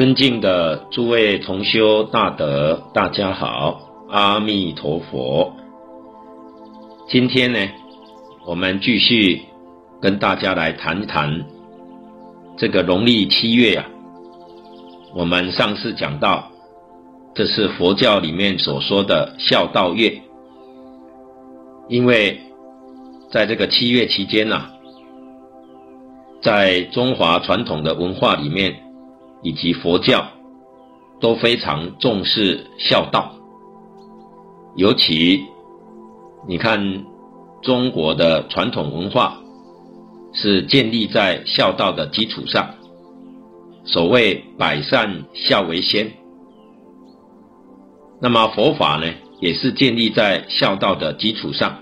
尊敬的诸位同修大德，大家好，阿弥陀佛。今天呢，我们继续跟大家来谈一谈这个农历七月啊。我们上次讲到，这是佛教里面所说的孝道月，因为在这个七月期间呐、在中华传统的文化里面。以及佛教都非常重视孝道，尤其你看中国的传统文化是建立在孝道的基础上，所谓百善孝为先。那么佛法呢，也是建立在孝道的基础上，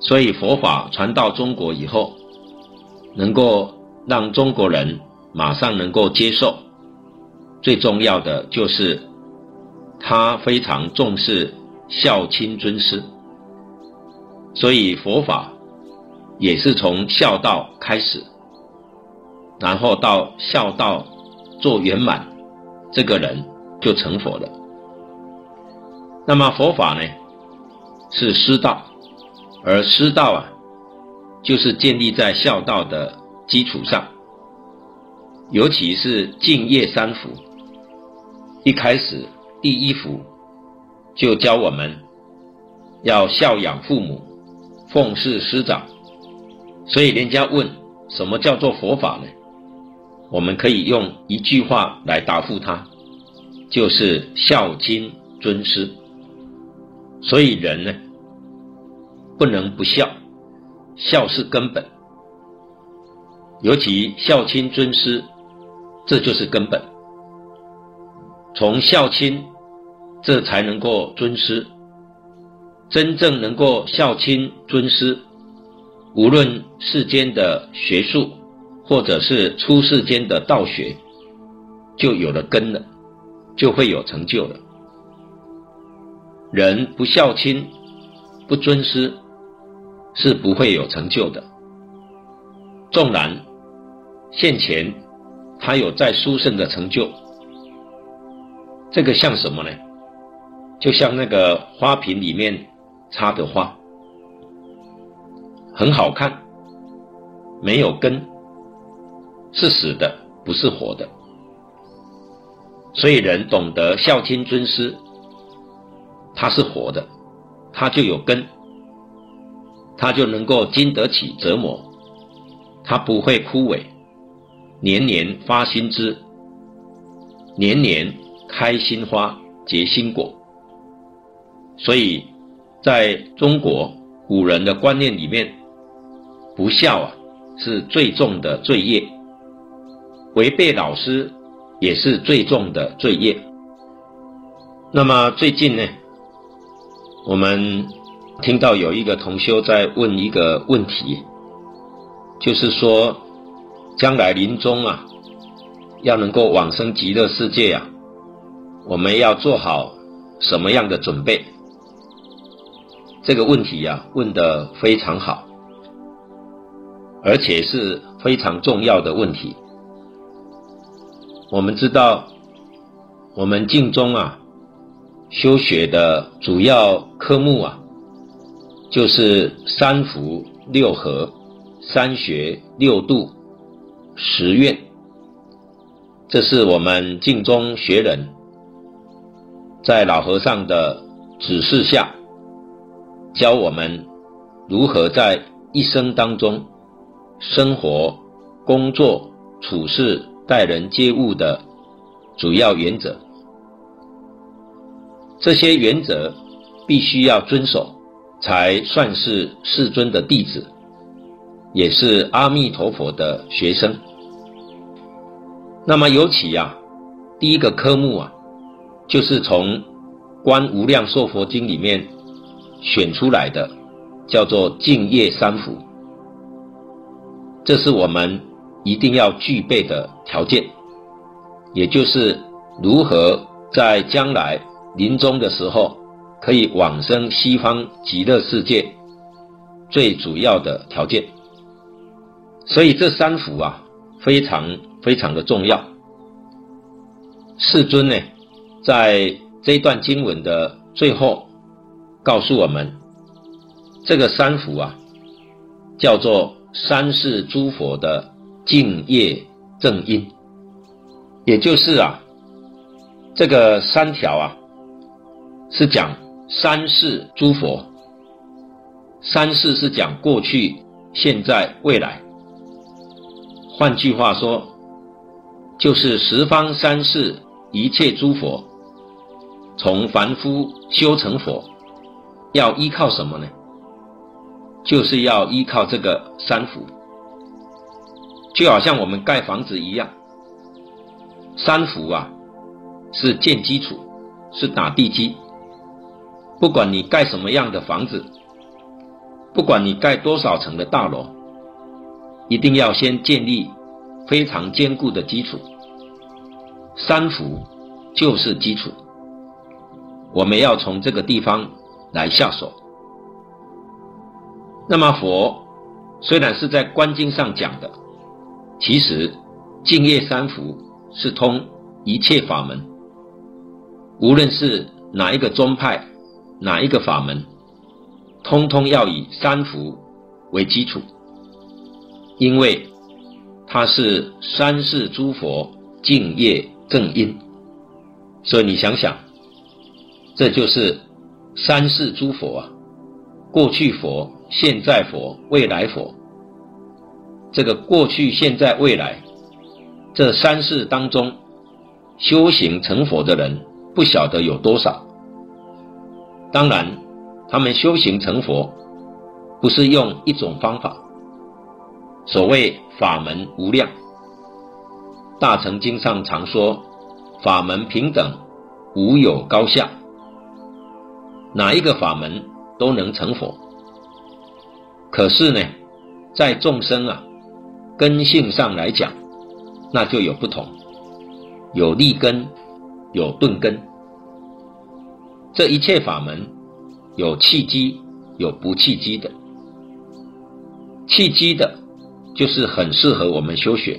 所以佛法传到中国以后，能够让中国人。马上能够接受，最重要的就是他非常重视孝亲尊师，所以佛法也是从孝道开始，然后到孝道做圆满，这个人就成佛了。那么佛法呢，是师道，而师道啊，就是建立在孝道的基础上。尤其是敬业三福，一开始第一福就教我们要孝养父母、奉事师长，所以人家问什么叫做佛法呢？我们可以用一句话来答复他，就是孝亲尊师。所以人呢，不能不孝，孝是根本，尤其孝亲尊师。这就是根本，从孝亲，这才能够尊师。真正能够孝亲尊师，无论世间的学术，或者是出世间的道学，就有了根了，就会有成就了。人不孝亲，不尊师，是不会有成就的。纵然现前。他有再殊胜的成就，这个像什么呢？就像那个花瓶里面插的花，很好看，没有根，是死的，不是活的。所以人懂得孝亲尊师，他是活的，他就有根，他就能够经得起折磨，他不会枯萎。年年发新枝，年年开新花，结新果。所以，在中国古人的观念里面，不孝啊是最重的罪业，违背老师也是最重的罪业。那么最近呢，我们听到有一个同修在问一个问题，就是说。将来临终啊，要能够往生极乐世界啊，我们要做好什么样的准备？这个问题呀，问得非常好，而且是非常重要的问题。我们知道，我们净宗啊，修学的主要科目啊，就是三福六和、三学六度。十愿，这是我们净宗学人，在老和尚的指示下，教我们如何在一生当中生活、工作、处事、待人接物的主要原则。这些原则必须要遵守，才算是世尊的弟子。也是阿弥陀佛的学生。那么尤其啊，第一个科目啊，就是从《观无量寿佛经》里面选出来的，叫做敬业三福。这是我们一定要具备的条件，也就是如何在将来临终的时候可以往生西方极乐世界最主要的条件。所以这三福啊，非常非常的重要。世尊呢，在这段经文的最后，告诉我们，这个三福啊，叫做三世诸佛的净业正因，也就是啊，这个三条啊，是讲三世诸佛，三世是讲过去、现在、未来。换句话说，就是十方三世一切诸佛，从凡夫修成佛，要依靠什么呢？就是要依靠这个三福，就好像我们盖房子一样，三福啊，是建基础，是打地基。不管你盖什么样的房子，不管你盖多少层的大楼，一定要先建立非常坚固的基础。三福就是基础，我们要从这个地方来下手。那么佛虽然是在观经上讲的，其实净业三福是通一切法门，无论是哪一个宗派、哪一个法门，通通要以三福为基础，因为它是三世诸佛净业正因，所以你想想，这就是三世诸佛啊，过去佛。现在佛、未来佛，这个过去、现在、未来这三世当中，修行成佛的人不晓得有多少。当然，他们修行成佛，不是用一种方法。所谓法门无量，大乘经上常说，法门平等，无有高下，哪一个法门都能成佛。可是呢，在众生啊根性上来讲，那就有不同，有立根，有钝根。这一切法门有契机，有不契机的。契机的，就是很适合我们修学；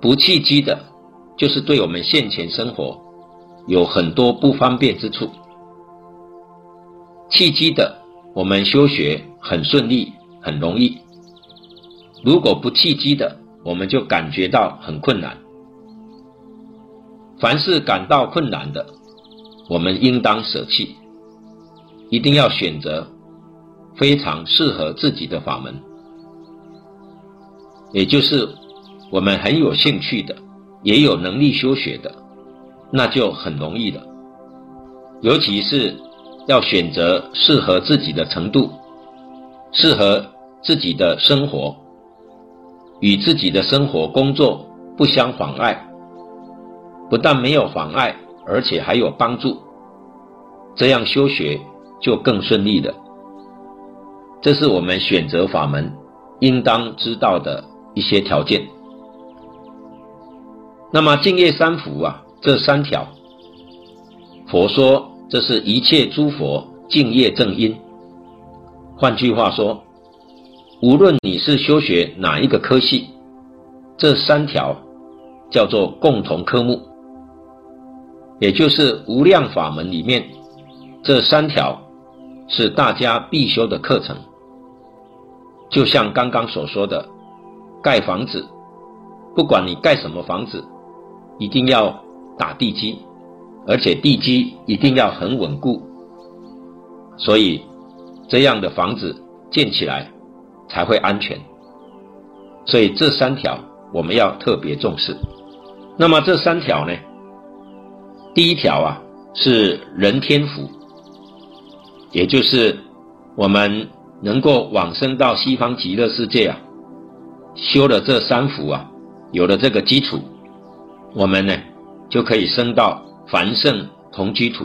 不契机的，就是对我们现前生活有很多不方便之处。契机的，我们修学。很顺利，很容易。如果不契机的，我们就感觉到很困难。凡是感到困难的，我们应当舍弃，一定要选择非常适合自己的法门，也就是我们很有兴趣的，也有能力修学的，那就很容易了。尤其是要选择适合自己的程度。适合自己的生活，与自己的生活工作不相妨碍，不但没有妨碍，而且还有帮助，这样修学就更顺利了。这是我们选择法门应当知道的一些条件。那么净业三福啊，这三条，佛说这是一切诸佛净业正因。换句话说，无论你是修学哪一个科系，这三条叫做共同科目，也就是无量法门里面，这三条是大家必修的课程。就像刚刚所说的，盖房子，不管你盖什么房子，一定要打地基，而且地基一定要很稳固，所以。这样的房子建起来才会安全，所以这三条我们要特别重视。那么这三条呢？第一条啊是人天福，也就是我们能够往生到西方极乐世界啊，修了这三福啊，有了这个基础，我们呢就可以升到凡圣同居土。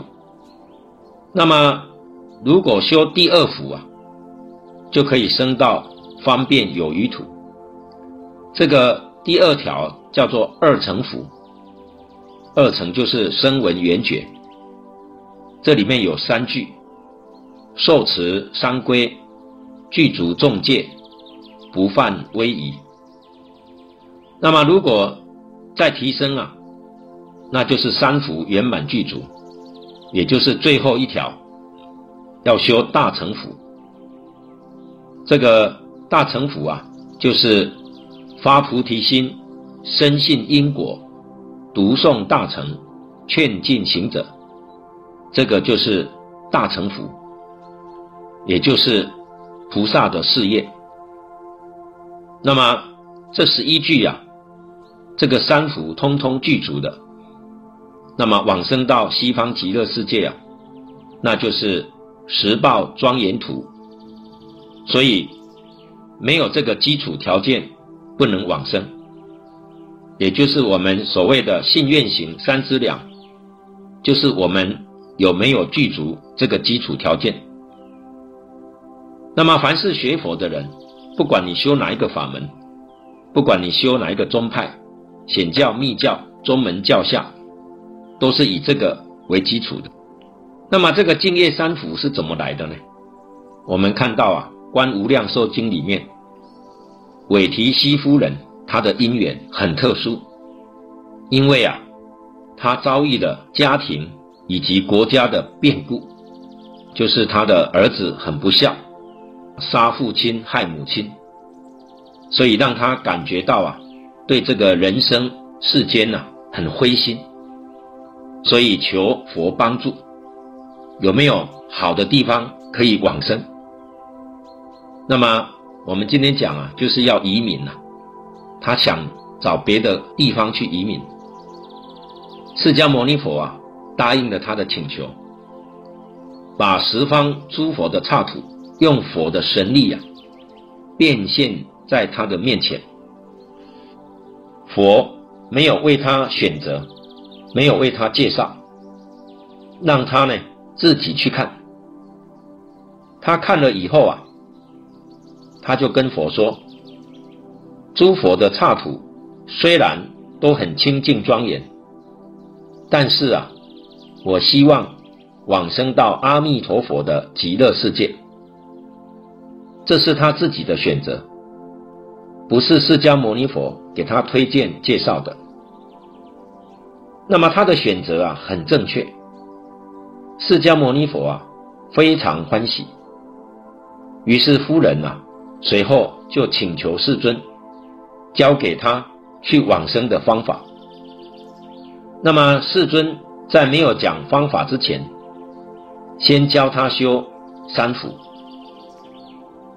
那么。如果修第二福啊，就可以升到方便有余土。这个第二条叫做二乘福，二乘就是声闻缘觉。这里面有三句：受持三归，具足众戒，不犯威仪。那么如果再提升啊，那就是三福圆满具足，也就是最后一条，要修大乘福。这个大乘福啊，就是发菩提心，深信因果，读诵大乘，劝进行者，这个就是大乘福，也就是菩萨的事业。那么这十一句呀、啊，这个三福通通具足的，那么往生到西方极乐世界啊，那就是十报庄严土。所以没有这个基础条件，不能往生。也就是我们所谓的信愿行三资粮，就是我们有没有具足这个基础条件。那么凡是学佛的人，不管你修哪一个法门，不管你修哪一个宗派，显教、密教、宗门、教下，都是以这个为基础的。那么这个净业三福是怎么来的呢？我们看到啊，《观无量寿经》里面，韦提希夫人她的因缘很特殊，因为啊，她遭遇了家庭以及国家的变故，就是她的儿子很不孝。杀父亲害母亲，所以让他感觉到啊，对这个人生世间呐、啊、很灰心，所以求佛帮助，有没有好的地方可以往生？那么我们今天讲啊，就是要移民呐、他想找别的地方去移民。释迦牟尼佛啊，答应了他的请求，把十方诸佛的刹土。用佛的神力、啊，变现在他的面前。佛没有为他选择，没有为他介绍，让他呢自己去看。他看了以后啊，他就跟佛说：“诸佛的刹土虽然都很清净庄严，但是啊，我希望往生到阿弥陀佛的极乐世界。”这是他自己的选择，不是释迦牟尼佛给他推荐介绍的。那么他的选择啊，很正确。释迦牟尼佛啊，非常欢喜。于是夫人啊，随后就请求世尊，教给他去往生的方法。那么世尊在没有讲方法之前，先教他修三福。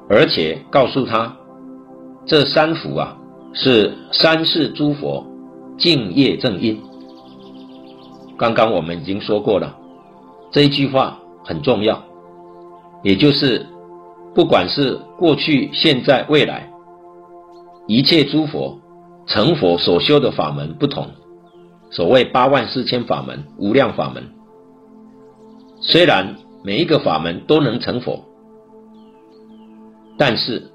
而且告诉他，这三福啊，是三世诸佛净业正因。刚刚我们已经说过了，这一句话很重要，也就是不管是过去、现在、未来，一切诸佛成佛所修的法门不同，所谓八万四千法门、无量法门，虽然每一个法门都能成佛。但是，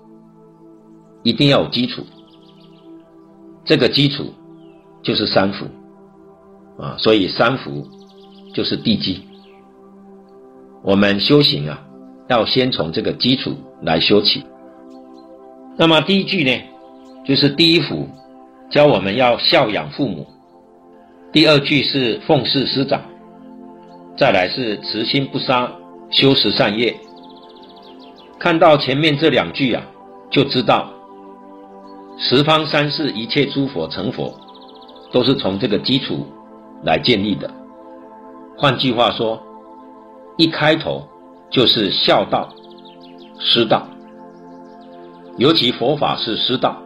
一定要有基础。这个基础就是三福啊，所以三福就是地基。我们修行啊，要先从这个基础来修起。那么第一句呢，就是第一福，教我们要孝养父母；第二句是奉事师长；再来是慈心不杀，修十善业。看到前面这两句啊，就知道十方三世一切诸佛成佛，都是从这个基础来建立的。换句话说，一开头就是孝道、师道，尤其佛法是师道，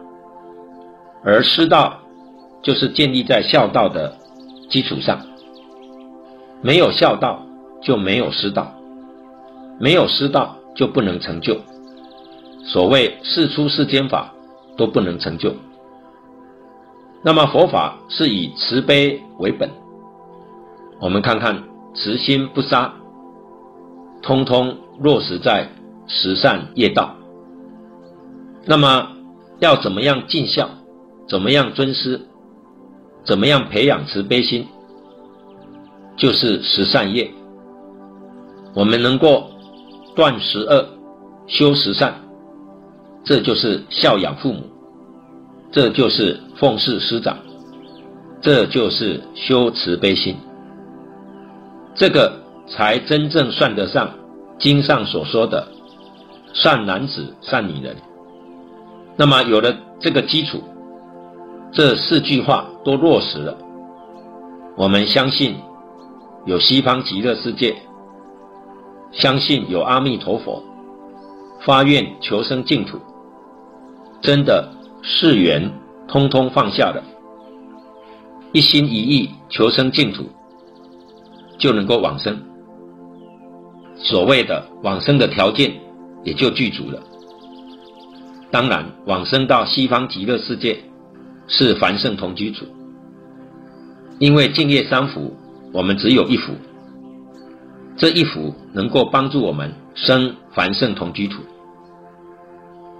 而师道就是建立在孝道的基础上。没有孝道，就没有师道，没有师道。就不能成就，所谓世出世间法都不能成就。那么佛法是以慈悲为本，我们看看慈心不杀，通通落实在十善业道。那么要怎么样尽孝，怎么样尊师，怎么样培养慈悲心，就是十善业。我们能够。断十恶，修十善，这就是孝养父母，这就是奉事师长。这就是修慈悲心，这个才真正算得上经上所说的善男子、善女人。那么有了这个基础，这四句话都落实了，我们相信有西方极乐世界，相信有阿弥陀佛，发愿求生净土，真的誓愿通通放下了。一心一意求生净土，就能够往生。所谓的往生的条件也就具足了。当然，往生到西方极乐世界是凡圣同居土，因为净业三福，我们只有一福，这一福能够帮助我们生凡圣同居土。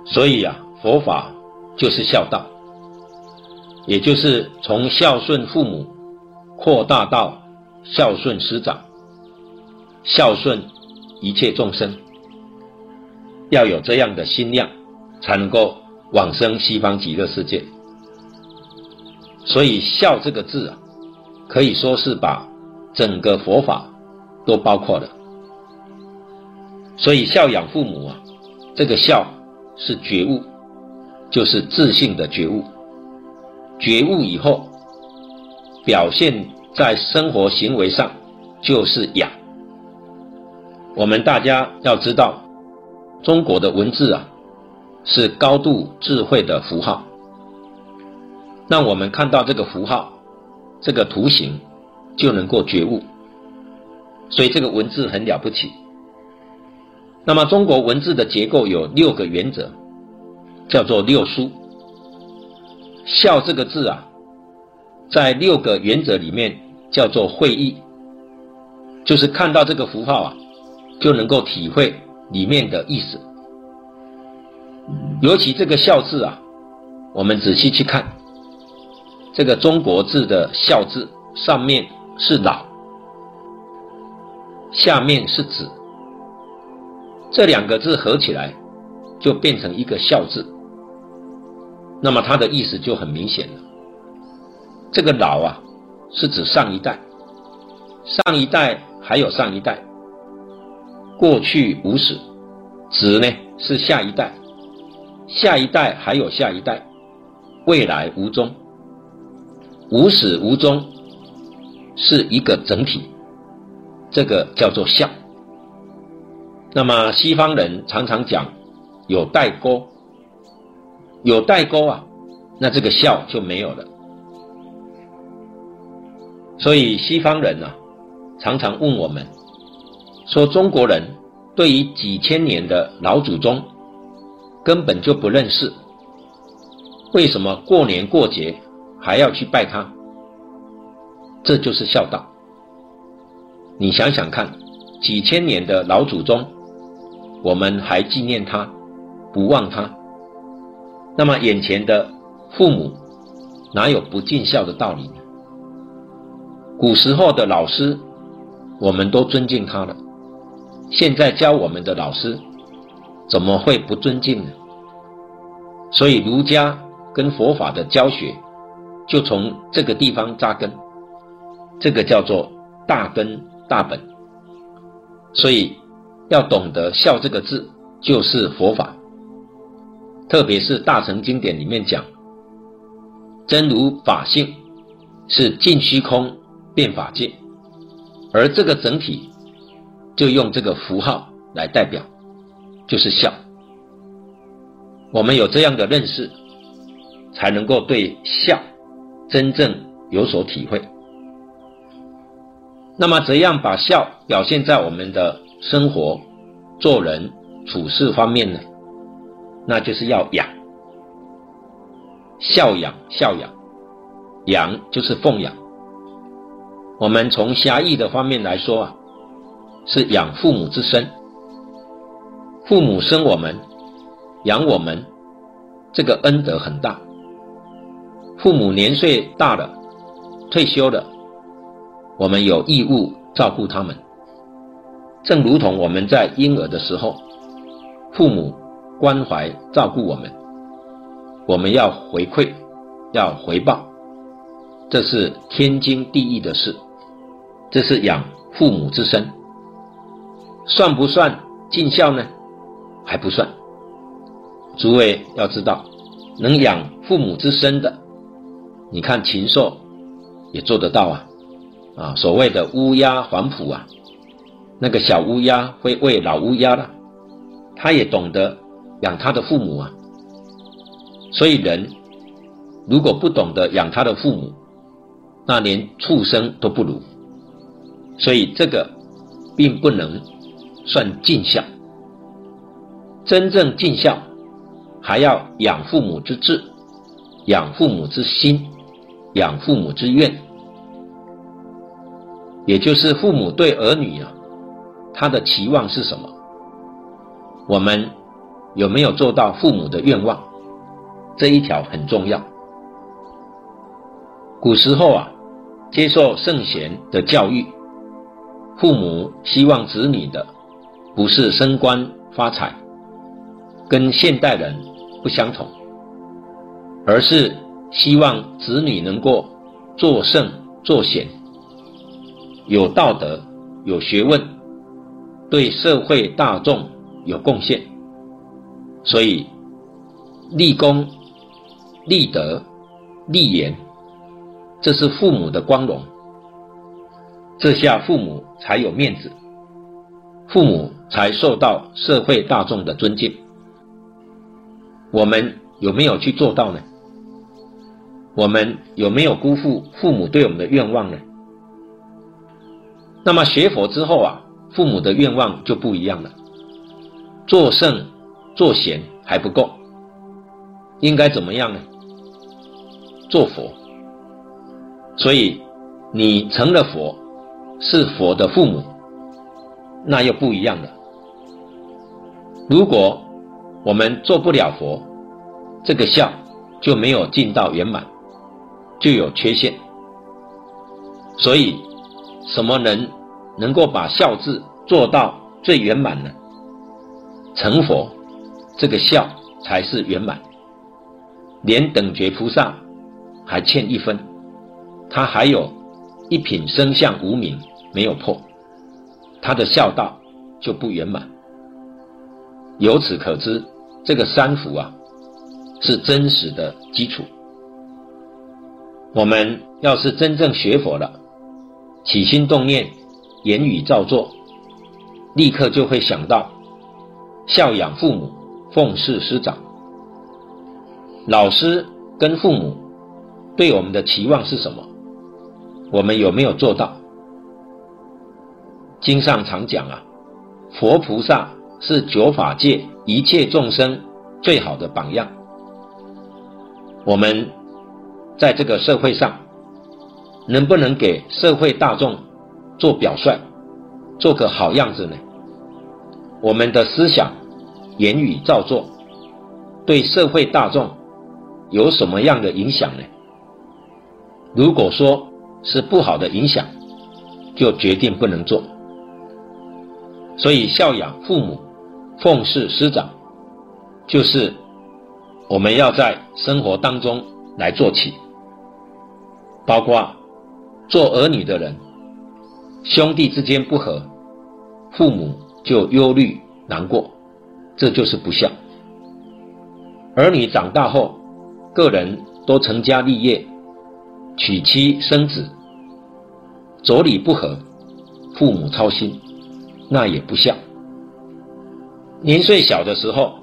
所以啊，佛法就是孝道。也就是从孝顺父母扩大到孝顺师长，孝顺一切众生，要有这样的心量，才能够往生西方极乐世界。所以“孝”这个字啊，可以说是把整个佛法都包括了。所以孝养父母啊，这个“孝”是觉悟，就是自信的觉悟。觉悟以后，表现在生活行为上就是养。我们大家要知道，中国的文字啊，是高度智慧的符号。让我们看到这个符号，这个图形，就能够觉悟。所以这个文字很了不起。那么中国文字的结构有六个原则，叫做六书。孝这个字啊，在六个原则里面叫做会意，就是看到这个符号啊，就能够体会里面的意思。尤其这个孝字啊，我们仔细去看，这个中国字的孝字上面是老，下面是子，这两个字合起来就变成一个孝字。那么它的意思就很明显了。这个老啊，是指上一代，上一代还有上一代，过去无始；子呢是下一代，下一代还有下一代，未来无终。无始无终是一个整体，这个叫做孝。那么西方人常常讲有代沟。有代沟啊，那这个孝就没有了。所以西方人啊，常常问我们，说中国人对于几千年的老祖宗根本就不认识，为什么过年过节还要去拜他？这就是孝道。你想想看，几千年的老祖宗，我们还纪念他，不忘他。那么眼前的父母哪有不尽孝的道理呢？古时候的老师，我们都尊敬他了。现在教我们的老师，怎么会不尊敬呢？所以儒家跟佛法的教学，就从这个地方扎根。这个叫做大根大本。所以要懂得孝这个字，就是佛法。特别是大乘经典里面讲，真如法性是尽虚空变法界，而这个整体就用这个符号来代表，就是孝。我们有这样的认识，才能够对孝真正有所体会。那么，怎样把孝表现在我们的生活、做人处事方面呢？那就是要养，孝养孝养，养就是奉养。我们从狭义的方面来说啊，是养父母之身。父母生我们，养我们，这个恩德很大。父母年岁大了，退休了，我们有义务照顾他们。正如同我们在婴儿的时候，父母。关怀照顾我们，我们要回馈，要回报。这是天经地义的事，这是养父母之身，算不算尽孝呢？还不算。诸位要知道，能养父母之身的，你看禽兽也做得到啊，啊，所谓的乌鸦反哺啊，那个小乌鸦会喂老乌鸦了，他也懂得养他的父母啊。所以人如果不懂得养他的父母，那连畜生都不如。所以这个并不能算尽孝，真正尽孝。还要养父母之志，养父母之心，养父母之愿，也就是父母对儿女啊，他的期望是什么？我们有没有做到父母的愿望？这一条很重要。古时候啊，接受圣贤的教育，父母希望子女的不是升官发财，跟现代人。不相同，而是希望子女能够做圣做贤，有道德、有学问，对社会大众有贡献，所以立功、立德、立言，这是父母的光荣，这下父母才有面子，父母才受到社会大众的尊敬。我们有没有去做到呢？我们有没有辜负父母对我们的愿望呢？那么学佛之后啊，父母的愿望就不一样了。做圣做贤还不够，应该怎么样呢？做佛。所以你成了佛，是佛的父母，那又不一样了。如果我们做不了佛，这个孝就没有尽到圆满，就有缺陷。所以，什么人能够把孝字做到最圆满呢？成佛，这个孝才是圆满。连等觉菩萨还欠一分，他还有一品生相无明没有破，他的孝道就不圆满。由此可知。这个三福啊，是真实的基础。我们要是真正学佛了，起心动念、言语造作，立刻就会想到孝养父母、奉事师长。老师跟父母对我们的期望是什么？我们有没有做到？经上常讲啊，佛菩萨是九法界。一切众生最好的榜样。我们在这个社会上，能不能给社会大众做表率，做个好样子呢？我们的思想、言语造作，对社会大众有什么样的影响呢？如果说是不好的影响，就决定不能做。所以孝养父母。奉事师长，就是我们要在生活当中来做起，包括做儿女的人，兄弟之间不和，父母就忧虑难过，这就是不孝。儿女长大后，个人都成家立业，娶妻生子，妯娌不和，父母操心，那也不孝。年岁小的时候，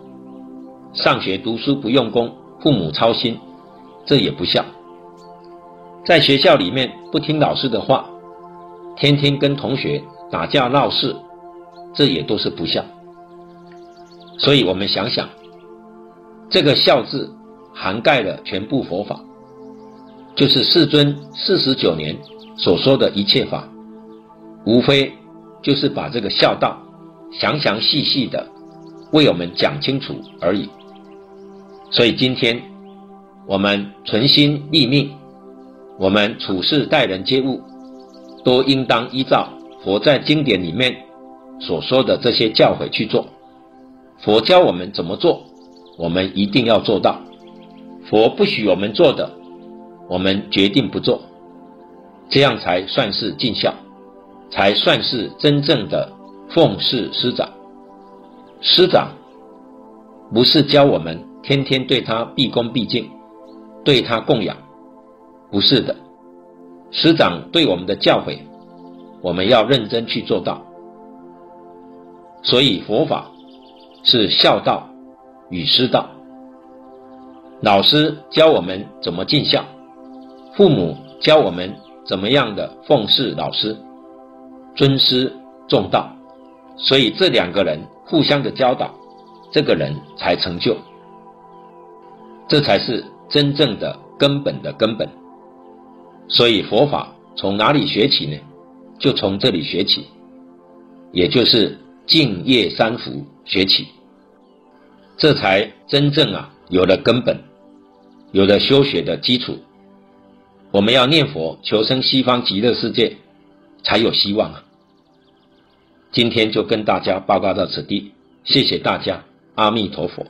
上学读书不用功，父母操心，这也不孝。在学校里面不听老师的话，天天跟同学打架闹事，这也都是不孝。所以我们想想，这个孝字涵盖了全部佛法，就是世尊四十九年所说的一切法，无非就是把这个孝道详详细细的。为我们讲清楚而已。所以今天我们存心立命，我们处事待人接物，都应当依照佛在经典里面所说的这些教诲去做。佛教我们怎么做，我们一定要做到；佛不许我们做的，我们决定不做。这样才算是尽孝，才算是真正的奉事师长。师长不是教我们天天对他毕恭毕敬，对他供养，不是的。师长对我们的教诲，我们要认真去做到。所以佛法是孝道与师道。老师教我们怎么尽孝，父母教我们怎么样的奉事老师，尊师重道。所以这两个人互相的教导，这个人才成就。这才是真正的根本的根本。所以佛法从哪里学起呢？就从这里学起，也就是敬业三福学起，这才真正啊有了根本，有了修学的基础。我们要念佛求生西方极乐世界，才有希望啊！今天就跟大家报告到此地，谢谢大家，阿弥陀佛。